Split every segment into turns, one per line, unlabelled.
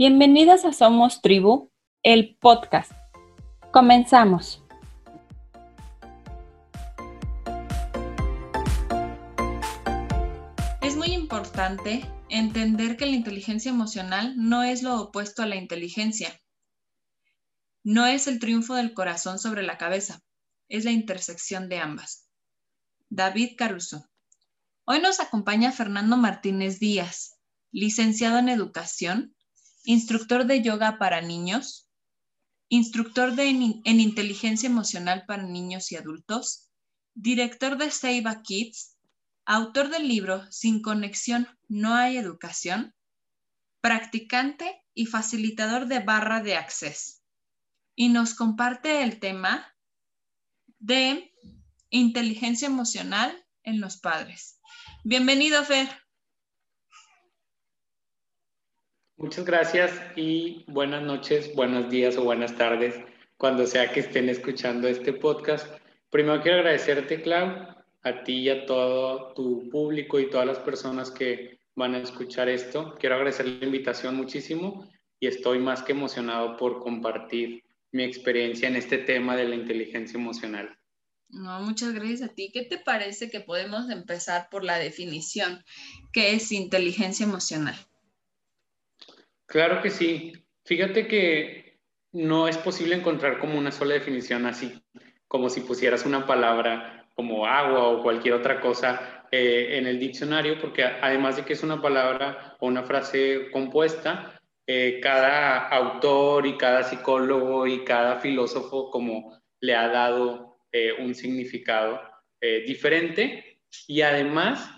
Bienvenidas a Somos Tribu, el podcast. Comenzamos.
Es muy importante entender que la inteligencia emocional no es lo opuesto a la inteligencia. No es el triunfo del corazón sobre la cabeza, es la intersección de ambas. David Caruso. Hoy nos acompaña Fernando Martínez Díaz, licenciado en educación, instructor de yoga para niños, instructor de, en inteligencia emocional para niños y adultos, director de Seiba Kids, autor del libro Sin conexión no hay educación, practicante y facilitador de barra de acceso. Y nos comparte el tema de inteligencia emocional en los padres. Bienvenido, Fer.
Muchas gracias y buenas noches, buenos días o buenas tardes, cuando sea que estén escuchando este podcast. Primero quiero agradecerte, Clau, a ti y a todo tu público y todas las personas que van a escuchar esto. Quiero agradecer la invitación muchísimo y estoy más que emocionado por compartir mi experiencia en este tema de la inteligencia emocional.
No, muchas gracias a ti. ¿Qué te parece que podemos empezar por la definición? ¿Qué es inteligencia emocional?
Claro que sí. Fíjate que no es posible encontrar como una sola definición así, como si pusieras una palabra como agua o cualquier otra cosa eh, en el diccionario, porque además de que es una palabra o una frase compuesta, eh, cada autor y cada psicólogo y cada filósofo como le ha dado eh, un significado diferente y además,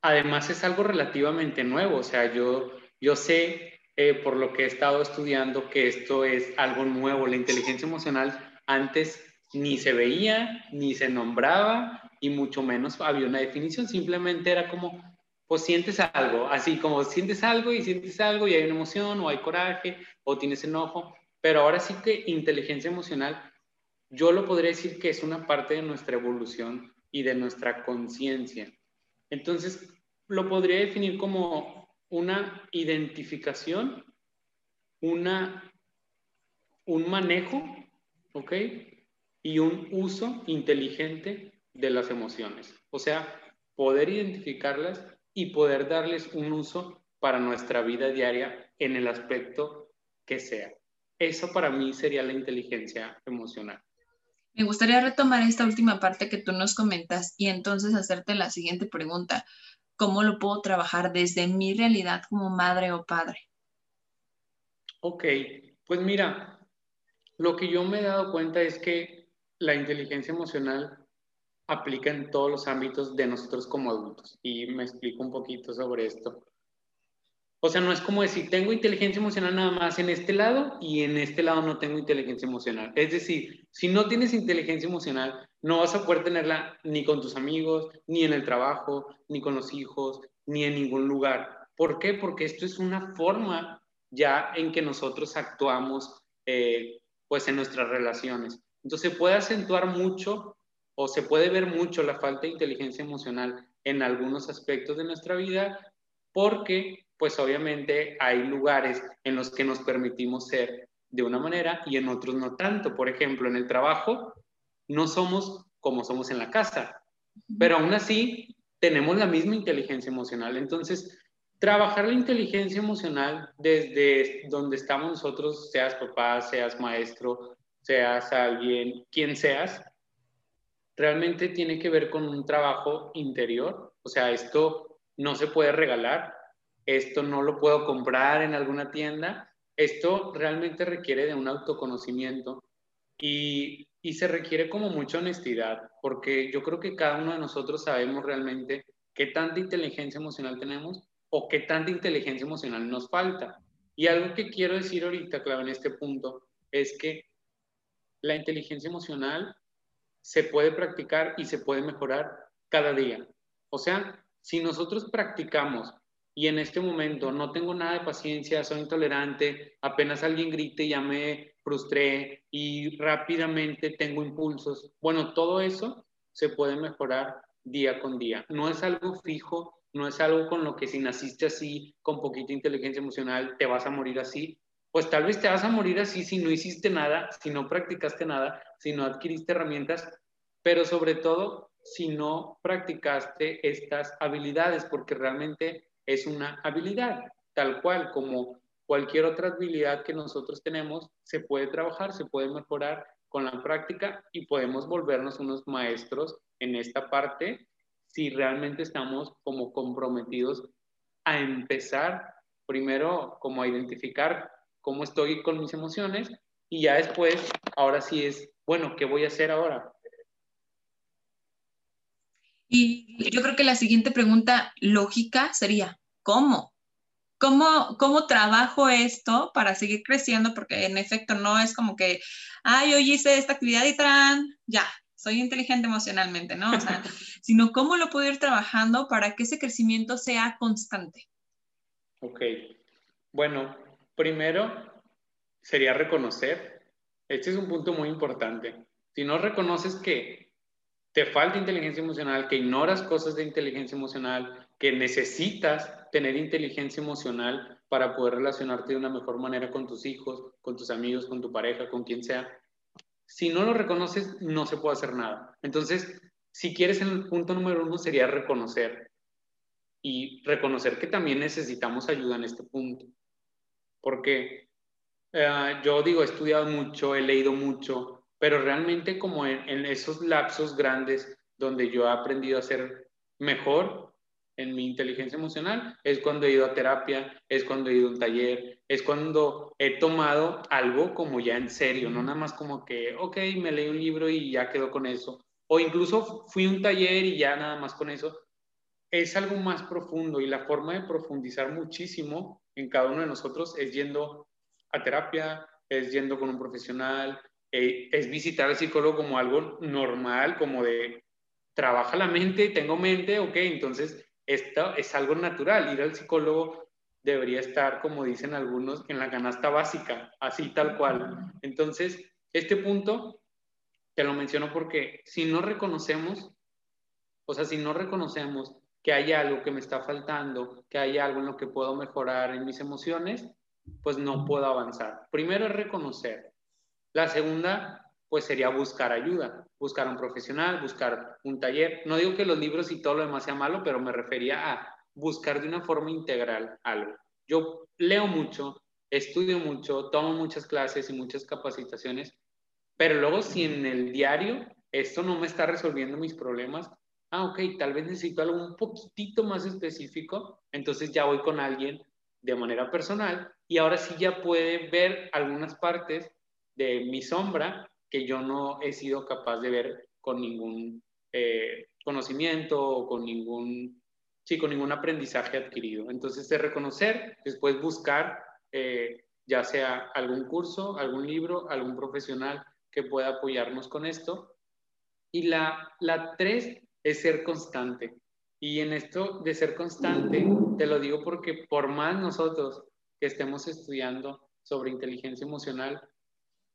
además es algo relativamente nuevo, o sea, yo yo sé, eh, por lo que he estado estudiando, que esto es algo nuevo. La inteligencia emocional antes ni se veía, ni se nombraba, y mucho menos había una definición. Simplemente era como, pues sientes algo, así como sientes algo y sientes algo y hay una emoción o hay coraje o tienes enojo. Pero ahora sí que inteligencia emocional, yo lo podría decir que es una parte de nuestra evolución y de nuestra conciencia. Entonces, lo podría definir como una identificación, una, un manejo, ¿ok? Y un uso inteligente de las emociones. O sea, poder identificarlas y poder darles un uso para nuestra vida diaria en el aspecto que sea. Eso para mí sería la inteligencia emocional.
Me gustaría retomar esta última parte que tú nos comentas y entonces hacerte la siguiente pregunta cómo lo puedo trabajar desde mi realidad como madre o padre.
Ok, pues mira, lo que yo me he dado cuenta es que la inteligencia emocional aplica en todos los ámbitos de nosotros como adultos. Y me explico un poquito sobre esto. O sea, no es como decir, tengo inteligencia emocional nada más en este lado y en este lado no tengo inteligencia emocional. Es decir, si no tienes inteligencia emocional, no vas a poder tenerla ni con tus amigos, ni en el trabajo, ni con los hijos, ni en ningún lugar. ¿Por qué? Porque esto es una forma ya en que nosotros actuamos eh, pues en nuestras relaciones. Entonces puede acentuar mucho o se puede ver mucho la falta de inteligencia emocional en algunos aspectos de nuestra vida porque pues obviamente hay lugares en los que nos permitimos ser de una manera y en otros no tanto. Por ejemplo, en el trabajo no somos como somos en la casa, pero aún así tenemos la misma inteligencia emocional. Entonces, trabajar la inteligencia emocional desde donde estamos nosotros, seas papá, seas maestro, seas alguien, quien seas, realmente tiene que ver con un trabajo interior. O sea, esto no se puede regalar, esto no lo puedo comprar en alguna tienda, esto realmente requiere de un autoconocimiento y, se requiere como mucha honestidad, porque yo creo que cada uno de nosotros sabemos realmente qué tanta inteligencia emocional tenemos o qué tanta inteligencia emocional nos falta. Y algo que quiero decir ahorita, claro, en este punto, es que la inteligencia emocional se puede practicar y se puede mejorar cada día. O sea, si nosotros practicamos y en este momento no tengo nada de paciencia, soy intolerante, apenas alguien grite ya me frustré y rápidamente tengo impulsos. Bueno, todo eso se puede mejorar día con día. No es algo fijo no es algo con lo que si naciste así, con poquita inteligencia emocional, te vas a morir así. Pues tal vez te vas a morir así si no hiciste nada, si no practicaste nada, si no adquiriste herramientas, pero sobre todo si no practicaste estas habilidades, porque realmente es una habilidad, tal cual como cualquier otra habilidad que nosotros tenemos, se puede trabajar, se puede mejorar con la práctica y podemos volvernos unos maestros en esta parte si realmente estamos como comprometidos a empezar primero como a identificar cómo estoy con mis emociones y ya después, ahora sí es, bueno, ¿qué voy a hacer ahora?
Y yo creo que la siguiente pregunta lógica sería, ¿cómo? ¿Cómo, ¿Cómo trabajo esto para seguir creciendo? Porque en efecto no es como que, ay, hoy hice esta actividad y tran, ya, soy inteligente emocionalmente, ¿no? O sea, sino cómo lo puedo ir trabajando para que ese crecimiento sea constante.
Ok. Bueno, primero sería reconocer. Este es un punto muy importante. Si no reconoces que te falta inteligencia emocional, que ignoras cosas de inteligencia emocional, que necesitas tener inteligencia emocional para poder relacionarte de una mejor manera con tus hijos, con tus amigos, con tu pareja, con quien sea. Si no lo reconoces, no se puede hacer nada. Entonces, si quieres, el punto número uno sería reconocer y reconocer que también necesitamos ayuda en este punto. Porque eh, yo digo, he estudiado mucho, he leído mucho, pero realmente como en esos lapsos grandes donde yo he aprendido a ser mejor, en mi inteligencia emocional es cuando he ido a terapia, es cuando he ido a un taller, es cuando he tomado algo como ya en serio, no nada más como que, ok, me leí un libro y ya quedó con eso, o incluso fui a un taller y ya nada más con eso. Es algo más profundo y la forma de profundizar muchísimo en cada uno de nosotros es yendo a terapia, es yendo con un profesional, eh, es visitar al psicólogo como algo normal, como de trabaja la mente, tengo mente, ok, entonces esto es algo natural. Ir al psicólogo debería estar, como dicen algunos, en la canasta básica, así tal cual. Entonces, este punto te lo menciono porque si no reconocemos, o sea, si no reconocemos que hay algo que me está faltando, que hay algo en lo que puedo mejorar en mis emociones, pues no puedo avanzar. Primero es reconocer. La segunda pues sería buscar ayuda, buscar un profesional, buscar un taller. No digo que los libros y todo lo demás sea malo, pero me refería a buscar de una forma integral algo. Yo leo mucho, estudio mucho, tomo muchas clases y muchas capacitaciones, pero luego si en el diario esto no me está resolviendo mis problemas, ah, ok, tal vez necesito algo un poquitito más específico, entonces ya voy con alguien de manera personal y ahora sí ya puede ver algunas partes de mi sombra que yo no he sido capaz de ver con ningún eh, conocimiento o con ningún, sí, con ningún aprendizaje adquirido. Entonces, de reconocer, después buscar eh, ya sea algún curso, algún libro, algún profesional que pueda apoyarnos con esto. Y la, la tres es ser constante. Y en esto de ser constante, te lo digo porque por más nosotros que estemos estudiando sobre inteligencia emocional,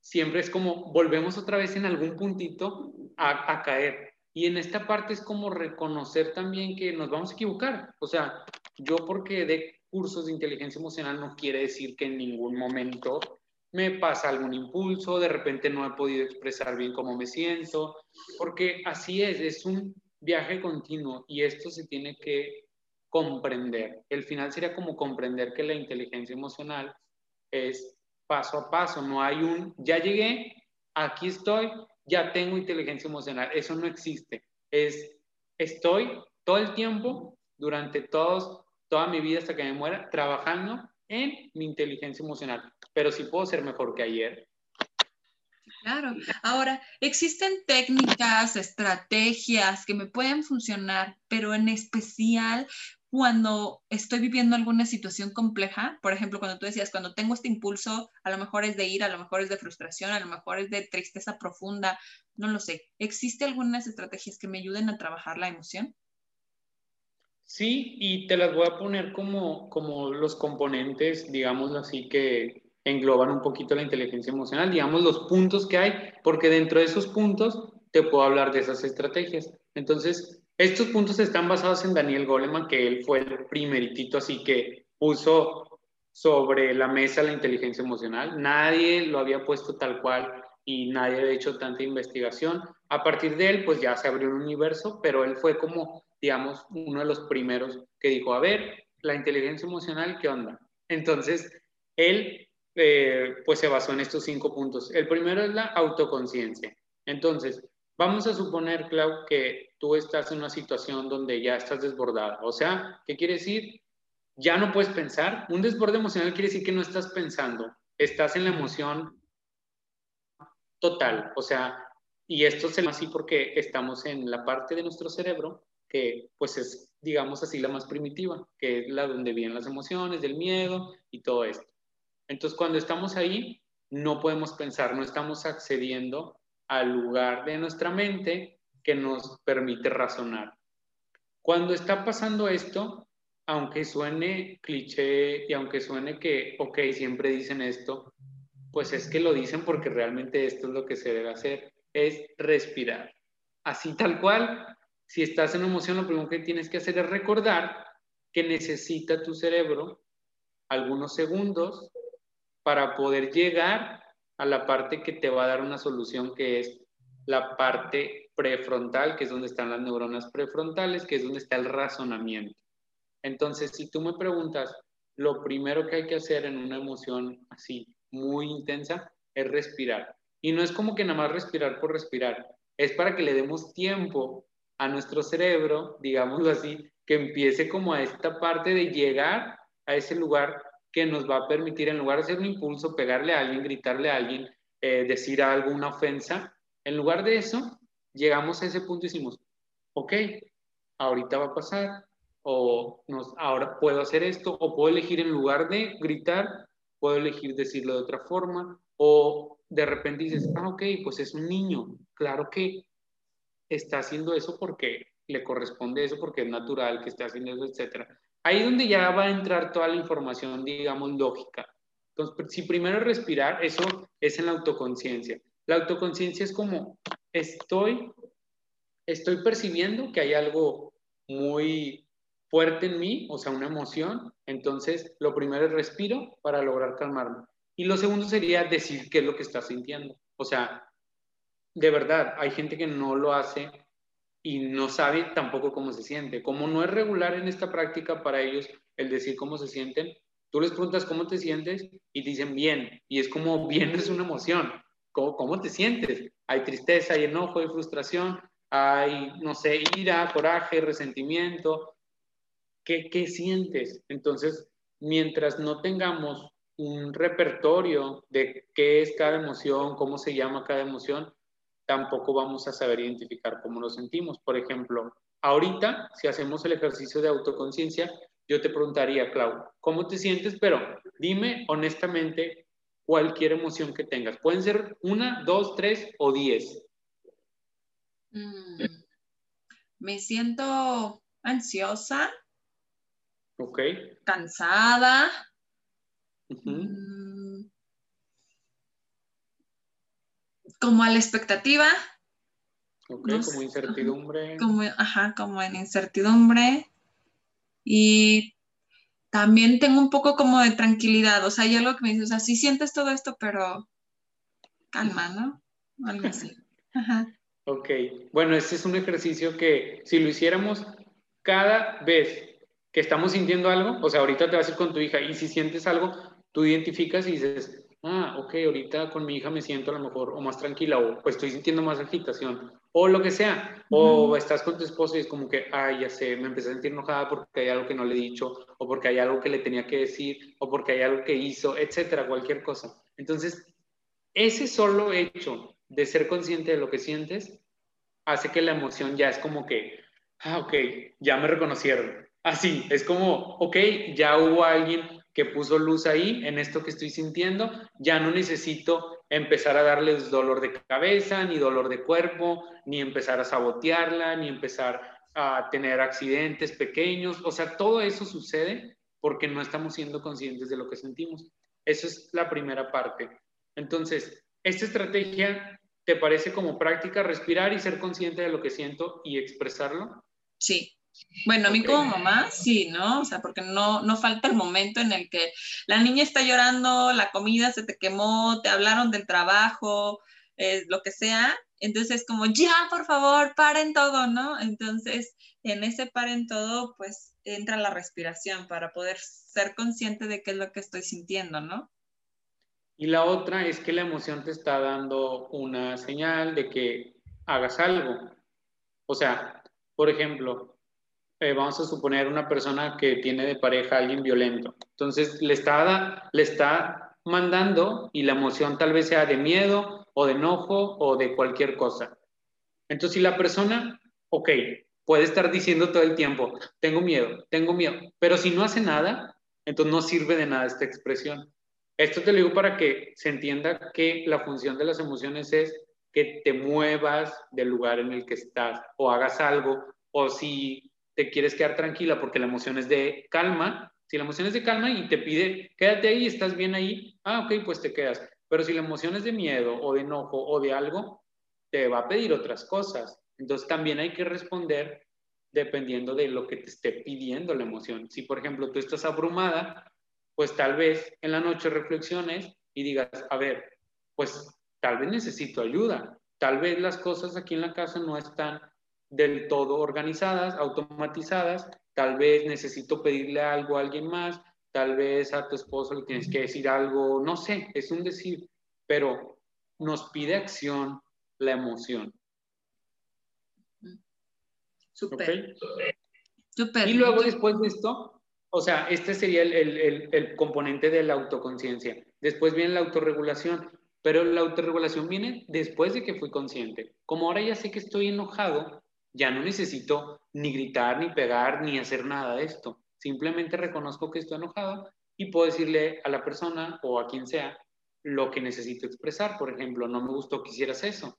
siempre es como volvemos otra vez en algún puntito a, caer. Y en esta parte es como reconocer también que nos vamos a equivocar. O sea, yo porque de cursos de inteligencia emocional no quiere decir que en ningún momento me pasa algún impulso, de repente no he podido expresar bien cómo me siento, porque así es, es un viaje continuo y esto se tiene que comprender. El final sería como comprender que la inteligencia emocional es paso a paso, no hay un, ya llegué, aquí estoy, ya tengo inteligencia emocional, eso no existe. Es, estoy todo el tiempo, durante todos, toda mi vida hasta que me muera, trabajando en mi inteligencia emocional, pero sí puedo ser mejor que ayer.
Claro. Ahora, existen técnicas, estrategias que me pueden funcionar, pero en especial cuando estoy viviendo alguna situación compleja, por ejemplo, cuando tú decías, cuando tengo este impulso, a lo mejor es de ira, a lo mejor es de frustración, a lo mejor es de tristeza profunda, no lo sé. ¿Existe algunas estrategias que me ayuden a trabajar la emoción?
Sí, y te las voy a poner como, como los componentes, digamos así, que engloban un poquito la inteligencia emocional, digamos los puntos que hay, porque dentro de esos puntos te puedo hablar de esas estrategias. Entonces, estos puntos están basados en Daniel Goleman, que él fue el primeritito así que puso sobre la mesa la inteligencia emocional. Nadie lo había puesto tal cual y nadie había hecho tanta investigación. A partir de él, pues ya se abrió un universo, pero él fue como, digamos, uno de los primeros que dijo, a ver, la inteligencia emocional, ¿qué onda? Entonces, él eh, pues se basó en estos cinco puntos. El primero es la autoconciencia. Entonces, vamos a suponer, Clau, que tú estás en una situación donde ya estás desbordada. O sea, ¿qué quiere decir? Ya no puedes pensar. Un desborde emocional quiere decir que no estás pensando. Estás en la emoción total. O sea, y esto se llama así porque estamos en la parte de nuestro cerebro que pues es, digamos así, la más primitiva, que es la donde vienen las emociones, del miedo y todo esto. Entonces, cuando estamos ahí, no podemos pensar, no estamos accediendo al lugar de nuestra mente que nos permite razonar. Cuando está pasando esto, aunque suene cliché y aunque suene que, ok, siempre dicen esto, pues es que lo dicen porque realmente esto es lo que se debe hacer, es respirar. Así tal cual, si estás en emoción, lo primero que tienes que hacer es recordar que necesita tu cerebro algunos segundos para poder llegar a la parte que te va a dar una solución, que es la parte prefrontal, que es donde están las neuronas prefrontales, que es donde está el razonamiento. Entonces, si tú me preguntas, lo primero que hay que hacer en una emoción así muy intensa es respirar. Y no es como que nada más respirar por respirar, es para que le demos tiempo a nuestro cerebro, digámoslo así, que empiece como a esta parte de llegar a ese lugar que nos va a permitir, en lugar de hacer un impulso, pegarle a alguien, gritarle a alguien, eh, decir algo, una ofensa, en lugar de eso, llegamos a ese punto y decimos, ok, ahorita va a pasar, o nos, ahora puedo hacer esto, o puedo elegir en lugar de gritar, puedo elegir decirlo de otra forma, o de repente dices, ah, ok, pues es un niño, claro que está haciendo eso porque le corresponde eso, porque es natural que esté haciendo eso, etc. Ahí es donde ya va a entrar toda la información, digamos, lógica. Entonces, si primero respirar, eso es en la autoconciencia. La autoconciencia es como estoy, estoy percibiendo que hay algo muy fuerte en mí, o sea, una emoción. Entonces, lo primero es respiro para lograr calmarme. Y lo segundo sería decir qué es lo que estás sintiendo. O sea, de verdad, hay gente que no lo hace y no sabe tampoco cómo se siente. Como no es regular en esta práctica para ellos el decir cómo se sienten, tú les preguntas cómo te sientes y dicen bien. Y es como bien es una emoción. ¿Cómo, cómo te sientes? Hay tristeza, hay enojo, hay frustración, hay, no sé, ira, coraje, resentimiento. ¿Qué, qué sientes? Entonces, mientras no tengamos un repertorio de qué es cada emoción, cómo se llama cada emoción, tampoco vamos a saber identificar cómo nos sentimos. Por ejemplo, ahorita, si hacemos el ejercicio de autoconciencia, yo te preguntaría, Clau, ¿cómo te sientes? Pero dime honestamente cualquier emoción que tengas. Pueden ser una, dos, tres o diez.
Mm, me siento ansiosa.
Ok.
Cansada. como a la expectativa.
Ok, como incertidumbre.
Como, ajá, como en incertidumbre. Y también tengo un poco como de tranquilidad, o sea, hay algo que me dice, o sea, sí sientes todo esto, pero calma, ¿no? Algo así. Ajá.
Ok, bueno, este es un ejercicio que si lo hiciéramos cada vez que estamos sintiendo algo, o sea, ahorita te vas a ir con tu hija y si sientes algo, tú identificas y dices, ah, ok, ahorita con mi hija me siento a lo mejor o más tranquila o pues estoy sintiendo más agitación o lo que sea. O estás con tu esposo y es como que, ay, ya sé, me empecé a sentir enojada porque hay algo que no le he dicho o porque hay algo que le tenía que decir o porque hay algo que hizo, etcétera, cualquier cosa. Entonces, ese solo hecho de ser consciente de lo que sientes hace que la emoción ya es como que, ah, ok, ya me reconocieron. Así, es como, ok, ya hubo alguien que puso luz ahí en esto que estoy sintiendo, ya no necesito empezar a darles dolor de cabeza, ni dolor de cuerpo, ni empezar a sabotearla, ni empezar a tener accidentes pequeños. O sea, todo eso sucede porque no estamos siendo conscientes de lo que sentimos. Esa es la primera parte. Entonces, esta estrategia te parece como práctica respirar y ser consciente de lo que siento y expresarlo.
Sí. Bueno, a mí como mamá, sí, ¿no? O sea, porque no, no falta el momento en el que la niña está llorando, la comida se te quemó, te hablaron del trabajo, eh, lo que sea. Entonces, como, ya, por favor, paren todo, ¿no? Entonces, en ese paren todo, pues entra la respiración para poder ser consciente de qué es lo que estoy sintiendo, ¿no?
Y la otra es que la emoción te está dando una señal de que hagas algo. O sea, por ejemplo, eh, vamos a suponer una persona que tiene de pareja a alguien violento. Entonces le está, le está mandando y la emoción tal vez sea de miedo o de enojo o de cualquier cosa. Entonces si la persona, ok, puede estar diciendo todo el tiempo, tengo miedo, tengo miedo, pero si no hace nada, entonces no sirve de nada esta expresión. Esto te lo digo para que se entienda que la función de las emociones es que te muevas del lugar en el que estás o hagas algo o si te quieres quedar tranquila porque la emoción es de calma, si la emoción es de calma y te pide quédate ahí, estás bien ahí, ah, ok, pues te quedas. Pero si la emoción es de miedo o de enojo o de algo, te va a pedir otras cosas. Entonces también hay que responder dependiendo de lo que te esté pidiendo la emoción. Si por ejemplo tú estás abrumada, pues tal vez en la noche reflexiones y digas, a ver, pues tal vez necesito ayuda, tal vez las cosas aquí en la casa no están del todo organizadas, automatizadas, tal vez necesito pedirle algo a alguien más, tal vez a tu esposo le tienes que decir algo, no sé, es un decir, pero nos pide acción la emoción.
Súper.
Y luego después de esto, o sea, este sería el, componente de la autoconciencia. Después viene la autorregulación, pero la autorregulación viene después de que fui consciente. Como ahora ya sé que estoy enojado, ya no necesito ni gritar, ni pegar, ni hacer nada de esto. Simplemente reconozco que estoy enojado y puedo decirle a la persona o a quien sea lo que necesito expresar. Por ejemplo, no me gustó que hicieras eso.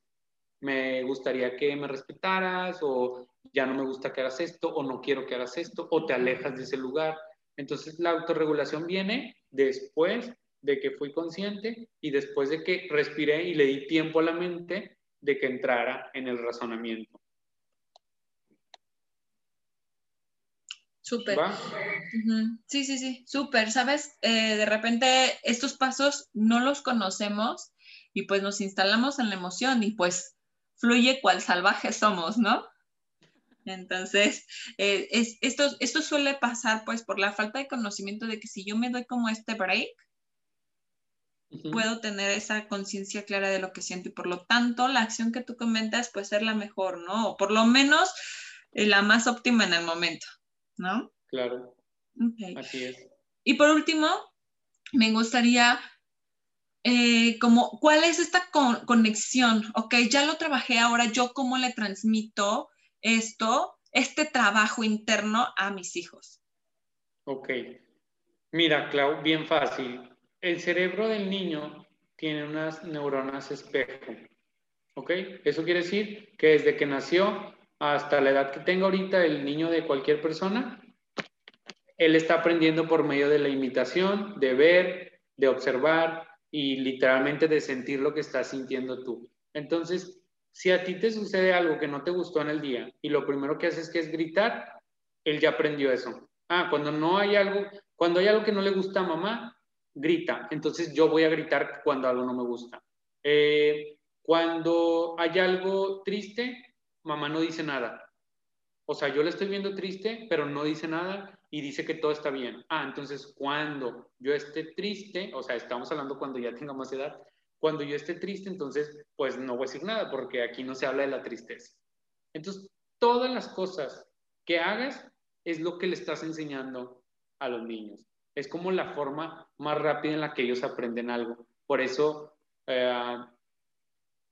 Me gustaría que me respetaras o ya no me gusta que hagas esto o no quiero que hagas esto o te alejas de ese lugar. Entonces la autorregulación viene después de que fui consciente y después de que respiré y le di tiempo a la mente de que entrara en el razonamiento.
Súper. Sí, sí, sí, súper. Sabes, eh, de repente estos pasos no los conocemos y pues nos instalamos en la emoción y pues fluye cual salvaje somos, ¿no? Entonces, eh, es, esto, esto suele pasar pues por la falta de conocimiento de que si yo me doy como este break, puedo tener esa conciencia clara de lo que siento y por lo tanto la acción que tú comentas puede ser la mejor, ¿no? O por lo menos eh, la más óptima en el momento, ¿no?
Claro. Así es.
Y por último, me gustaría eh, como, ¿cuál es esta conexión? Ok, ya lo trabajé, ahora yo cómo le transmito esto, este trabajo interno a mis hijos?
Ok. Mira, Clau, bien fácil. El cerebro del niño tiene unas neuronas espejo. ¿Ok? Eso quiere decir que desde que nació hasta la edad que tenga ahorita el niño de cualquier persona, él está aprendiendo por medio de la imitación, de ver, de observar y literalmente de sentir lo que estás sintiendo tú. Entonces, si a ti te sucede algo que no te gustó en el día y lo primero que haces que es gritar, él ya aprendió eso. Ah, cuando no hay algo, cuando hay algo que no le gusta a mamá, grita. Entonces yo voy a gritar cuando algo no me gusta. Eh, cuando hay algo triste, mamá no dice nada. O sea, yo le estoy viendo triste, pero no dice nada y dice que todo está bien. Ah, entonces cuando yo esté triste, o sea, estamos hablando cuando ya tenga más edad, cuando yo esté triste, entonces, pues no voy a decir nada, porque aquí no se habla de la tristeza. Entonces, todas las cosas que hagas es lo que le estás enseñando a los niños. Es como la forma más rápida en la que ellos aprenden algo. Por eso, eh,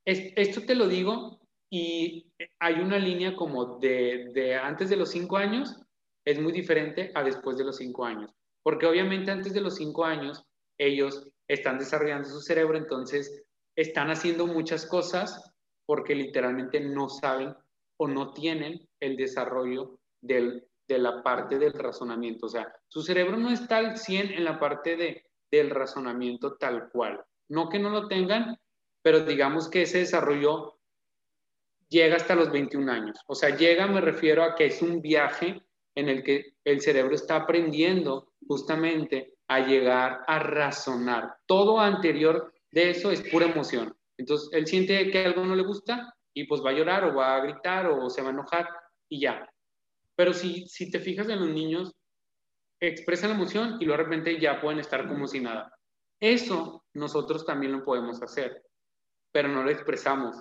esto te lo digo y hay una línea como de, de antes de los cinco años, es muy diferente a después de los cinco años. Porque obviamente antes de los cinco años, ellos están desarrollando su cerebro, entonces están haciendo muchas cosas porque literalmente no saben o no tienen el desarrollo del, de la parte del razonamiento. O sea, su cerebro no está al 100 en la parte de, del razonamiento tal cual. No que no lo tengan, pero digamos que ese desarrollo llega hasta los 21 años. O sea, llega me refiero a que es un viaje en el que el cerebro está aprendiendo justamente a llegar a razonar. Todo anterior de eso es pura emoción. Entonces, él siente que algo no le gusta y pues va a llorar o va a gritar o se va a enojar y ya. Pero si, si te fijas en los niños, expresan la emoción y luego de repente ya pueden estar como si nada. Eso nosotros también lo podemos hacer, pero no lo expresamos.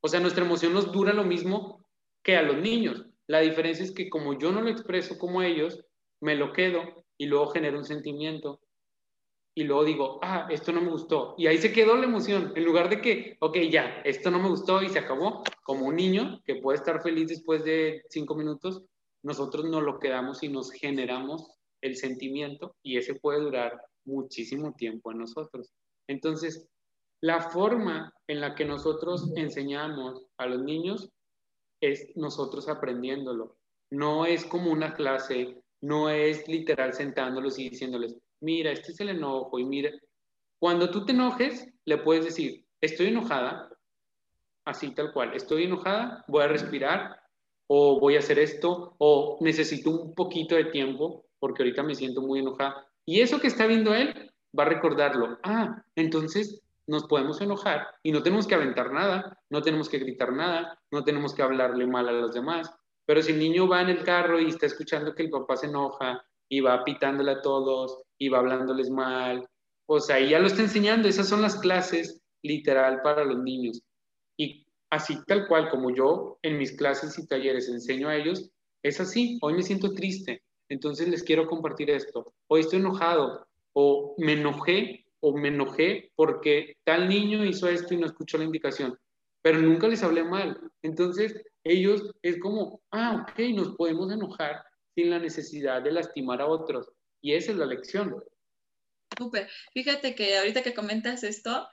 O sea, nuestra emoción nos dura lo mismo que a los niños. La diferencia es que como yo no lo expreso como ellos, me lo quedo y luego genero un sentimiento y luego digo, ah, esto no me gustó. Y ahí se quedó la emoción, en lugar de que, ok, ya, esto no me gustó y se acabó, como un niño que puede estar feliz después de cinco minutos, nosotros no lo quedamos y nos generamos el sentimiento y ese puede durar muchísimo tiempo en nosotros. Entonces, la forma en la que nosotros enseñamos a los niños es nosotros aprendiéndolo. No es como una clase, no es literal sentándolos y diciéndoles, mira, este es el enojo y mira, cuando tú te enojes, le puedes decir, estoy enojada, así tal cual, estoy enojada, voy a respirar o voy a hacer esto o necesito un poquito de tiempo porque ahorita me siento muy enojada. Y eso que está viendo él va a recordarlo. Ah, entonces nos podemos enojar y no tenemos que aventar nada, no tenemos que gritar nada, no tenemos que hablarle mal a los demás. Pero si el niño va en el carro y está escuchando que el papá se enoja y va pitándole a todos y va hablándoles mal, pues ahí ya lo está enseñando. Esas son las clases literal para los niños. Y así tal cual como yo en mis clases y talleres enseño a ellos, es así. Hoy me siento triste, entonces les quiero compartir esto. Hoy estoy enojado o me enojé o me enojé porque tal niño hizo esto y no escuchó la indicación, pero nunca les hablé mal. Entonces, ellos es como, ah, ok, nos podemos enojar sin la necesidad de lastimar a otros. Y esa es la lección.
Súper. Fíjate que ahorita que comentas esto,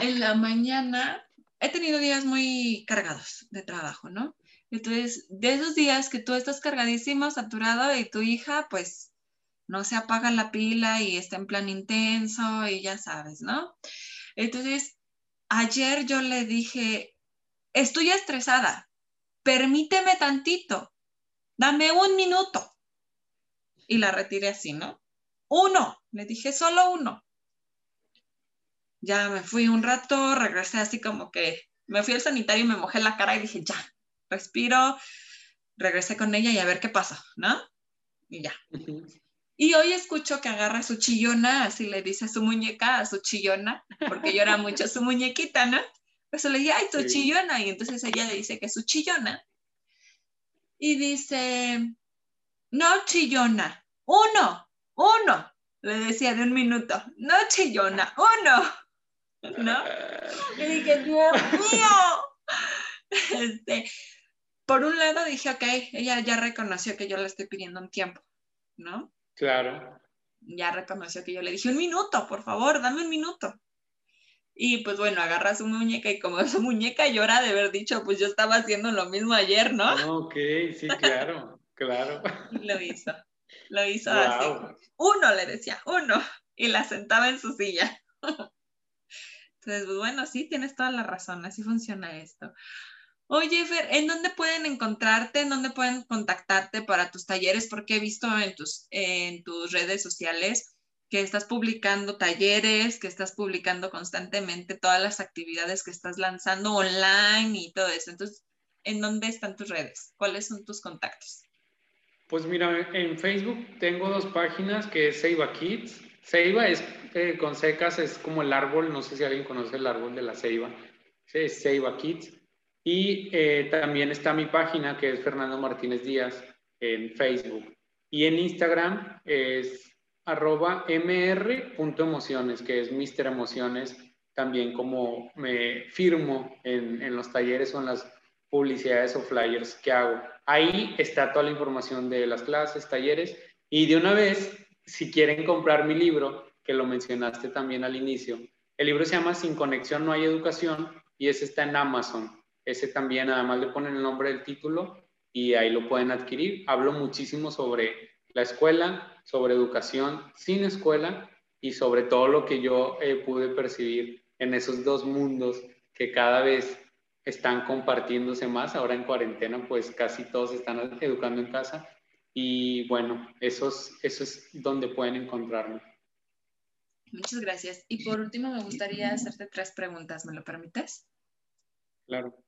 en la mañana he tenido días muy cargados de trabajo, ¿no? Entonces, de esos días que tú estás cargadísimo, saturado y tu hija, pues no se apaga la pila y está en plan intenso y ya sabes, ¿no? Entonces, ayer yo le dije, estoy estresada, permíteme tantito, dame un minuto. Y la retiré así, ¿no? Uno, le dije solo uno. Ya me fui un rato, regresé así como que me fui al sanitario y me mojé la cara y dije, ya, respiro, regresé con ella y a ver qué pasa, ¿no? Y ya. Y hoy escucho que agarra su chillona, así le dice a su muñeca, a su chillona, porque llora mucho su muñequita, ¿no? Pues le dije, ay, tu chillona. Y entonces ella le dice que es su chillona. Y dice, no chillona, uno, uno. Le decía de un minuto, no chillona, uno. ¿No? Y dije, Dios mío. Este, por un lado dije, ok, ella ya reconoció que yo le estoy pidiendo un tiempo, ¿no?
Claro.
Ya reconoció que yo le dije, un minuto, por favor, dame un minuto. Y pues bueno, agarra su muñeca y como su muñeca llora de haber dicho, pues yo estaba haciendo lo mismo ayer, ¿no?
Ah, ok, sí, claro, claro.
Lo hizo, lo hizo así. Uno le decía, uno, y la sentaba en su silla. Entonces, pues bueno, sí, tienes toda la razón, así funciona esto. Oye, Fer, ¿en dónde pueden encontrarte? ¿En dónde pueden contactarte para tus talleres? Porque he visto en tus, redes sociales que estás publicando talleres, que estás publicando constantemente todas las actividades que estás lanzando online y todo eso. Entonces, ¿en dónde están tus redes? ¿Cuáles son tus contactos?
Pues mira, en Facebook tengo dos páginas que es Seiba Kids. Ceiba es eh, con secas, es como el árbol, no sé si alguien conoce el árbol de la ceiba. Es Seiba Kids. Y eh, también está mi página que es Fernando Martínez Díaz en Facebook. Y en Instagram es arroba mr.emociones, que es Mister Emociones, también como me firmo en, en los talleres o en las publicidades o flyers que hago. Ahí está toda la información de las clases, talleres. Y de una vez, si quieren comprar mi libro, que lo mencionaste también al inicio, el libro se llama Sin conexión no hay educación y ese está en Amazon. Ese también, además le ponen el nombre del título y ahí lo pueden adquirir. Hablo muchísimo sobre la escuela, sobre educación sin escuela y sobre todo lo que yo eh, pude percibir en esos dos mundos que cada vez están compartiéndose más. Ahora en cuarentena, pues casi todos están educando en casa. Y bueno, eso es, eso es donde pueden encontrarme.
Muchas gracias. Y por último, me gustaría hacerte tres preguntas. ¿Me lo permites?
Claro.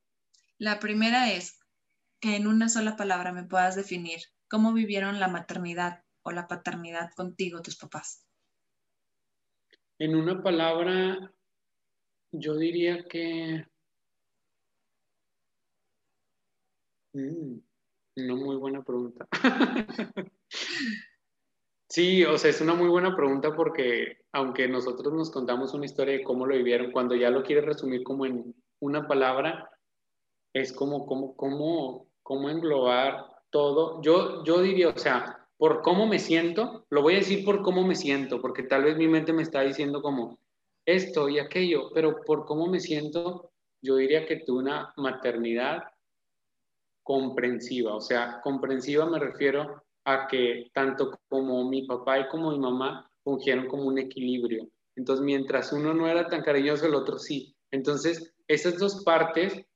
La primera es que en una sola palabra me puedas definir cómo vivieron la maternidad o la paternidad contigo, tus papás.
En una palabra, yo diría que... Mm, una muy buena pregunta. sí, o sea, es una muy buena pregunta porque aunque nosotros nos contamos una historia de cómo lo vivieron, cuando ya lo quieres resumir como en una palabra, es como, como, como, como englobar todo. Yo, yo diría, o sea, por cómo me siento, lo voy a decir por cómo me siento, porque tal vez mi mente me está diciendo como esto y aquello, pero por cómo me siento, yo diría que tuve una maternidad comprensiva, o sea, comprensiva me refiero a que tanto como mi papá y como mi mamá fungieron como un equilibrio. Entonces, mientras uno no era tan cariñoso, el otro sí. Entonces, esas dos partes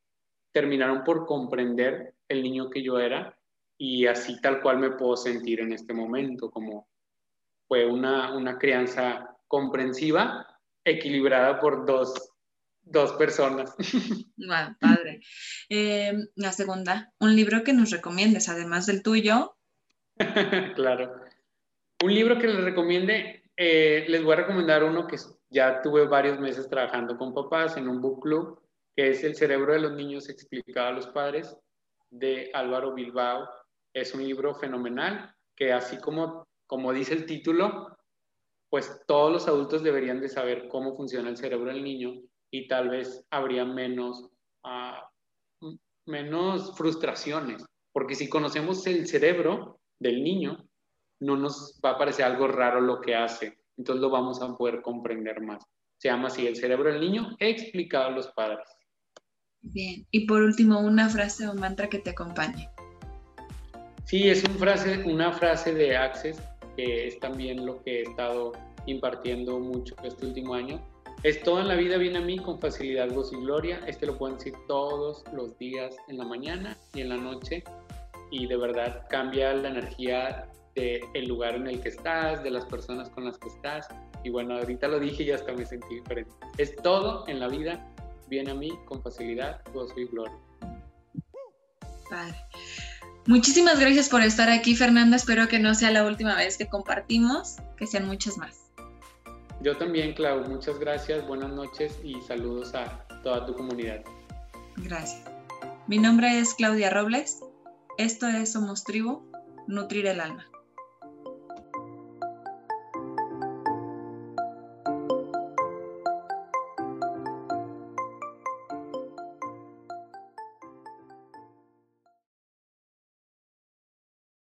terminaron por comprender el niño que yo era y así tal cual me puedo sentir en este momento, como fue una, una crianza comprensiva, equilibrada por dos, dos personas.
Wow, padre. Em, la segunda, un libro que nos recomiendes, además del tuyo.
claro. Un libro que les recomiende, eh, les voy a recomendar uno que ya tuve varios meses trabajando con papás en un book club, que es El cerebro de los niños explicado a los padres, de Álvaro Bilbao es un libro fenomenal que así como, como dice el título, pues todos los adultos deberían de saber cómo funciona el cerebro del niño y tal vez habría menos, uh, menos frustraciones, porque si conocemos el cerebro del niño, no nos va a parecer algo raro lo que hace, entonces lo vamos a poder comprender más. Se llama así, el cerebro del niño explicado a los padres.
Bien, y por último, una frase o mantra que te acompañe.
Sí, es un frase, una frase de Access, que es también lo que he estado impartiendo mucho este último año. Es todo en la vida viene a mí con facilidad, gozo y gloria. Este lo pueden decir todos los días en la mañana y en la noche. Y de verdad cambia la energía del el lugar en el que estás, de las personas con las que estás. Y bueno, ahorita lo dije y hasta me sentí diferente. Es todo en la vida viene a mí con facilidad, gozo y gloria.
Padre. Muchísimas gracias por estar aquí, Fernanda. Espero que no sea la última vez que compartimos, que sean muchas más.
Yo también, Clau. Muchas gracias, buenas noches y saludos a toda tu comunidad.
Gracias. Mi nombre es Claudia Robles. Esto es Somos Tribu, Nutrir el Alma.